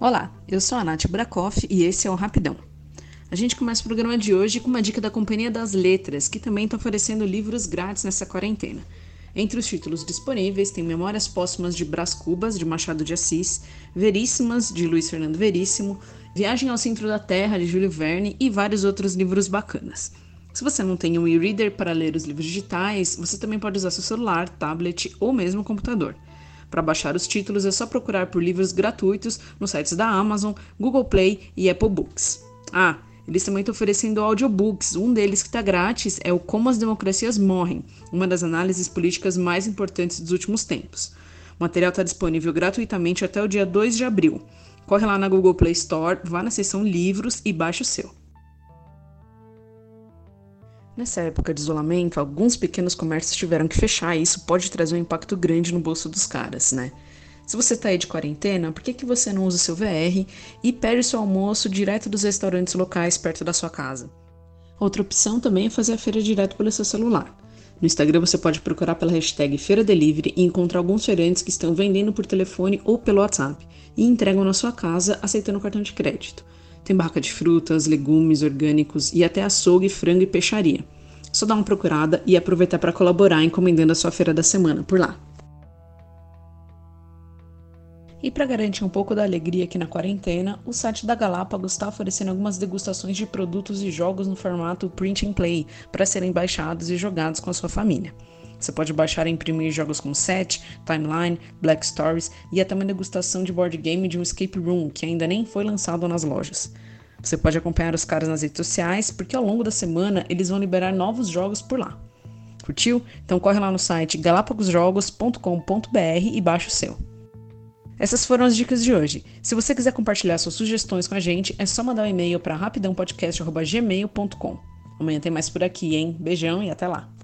Olá, eu sou a Nath Brakoff e esse é o Rapidão. A gente começa o programa de hoje com uma dica da Companhia das Letras, que também está oferecendo livros grátis nessa quarentena. Entre os títulos disponíveis tem Memórias Póstumas de Brás Cubas, de Machado de Assis, Veríssimas, de Luiz Fernando Veríssimo, Viagem ao Centro da Terra, de Júlio Verne e vários outros livros bacanas. Se você não tem um e-reader para ler os livros digitais, você também pode usar seu celular, tablet ou mesmo computador. Para baixar os títulos é só procurar por livros gratuitos nos sites da Amazon, Google Play e Apple Books. Ah, eles também estão oferecendo audiobooks. Um deles que está grátis é o Como as Democracias Morrem, uma das análises políticas mais importantes dos últimos tempos. O material está disponível gratuitamente até o dia 2 de abril. Corre lá na Google Play Store, vá na seção Livros e baixe o seu. Nessa época de isolamento, alguns pequenos comércios tiveram que fechar e isso pode trazer um impacto grande no bolso dos caras, né? Se você está aí de quarentena, por que, que você não usa seu VR e pede seu almoço direto dos restaurantes locais perto da sua casa? Outra opção também é fazer a feira direto pelo seu celular. No Instagram você pode procurar pela hashtag Feira Delivery e encontrar alguns feirantes que estão vendendo por telefone ou pelo WhatsApp e entregam na sua casa aceitando cartão de crédito. Tem barraca de frutas, legumes orgânicos e até açougue, frango e peixaria. Só dá uma procurada e aproveitar para colaborar encomendando a sua feira da semana por lá. E para garantir um pouco da alegria aqui na quarentena, o site da Galápagos está oferecendo algumas degustações de produtos e jogos no formato print and play para serem baixados e jogados com a sua família. Você pode baixar e imprimir jogos como Set, Timeline, Black Stories e até uma degustação de board game de um escape room que ainda nem foi lançado nas lojas. Você pode acompanhar os caras nas redes sociais, porque ao longo da semana eles vão liberar novos jogos por lá. Curtiu? Então corre lá no site galapagosjogos.com.br e baixa o seu. Essas foram as dicas de hoje. Se você quiser compartilhar suas sugestões com a gente, é só mandar um e-mail para rapidãopodcast.gmail.com. Amanhã tem mais por aqui, hein? Beijão e até lá!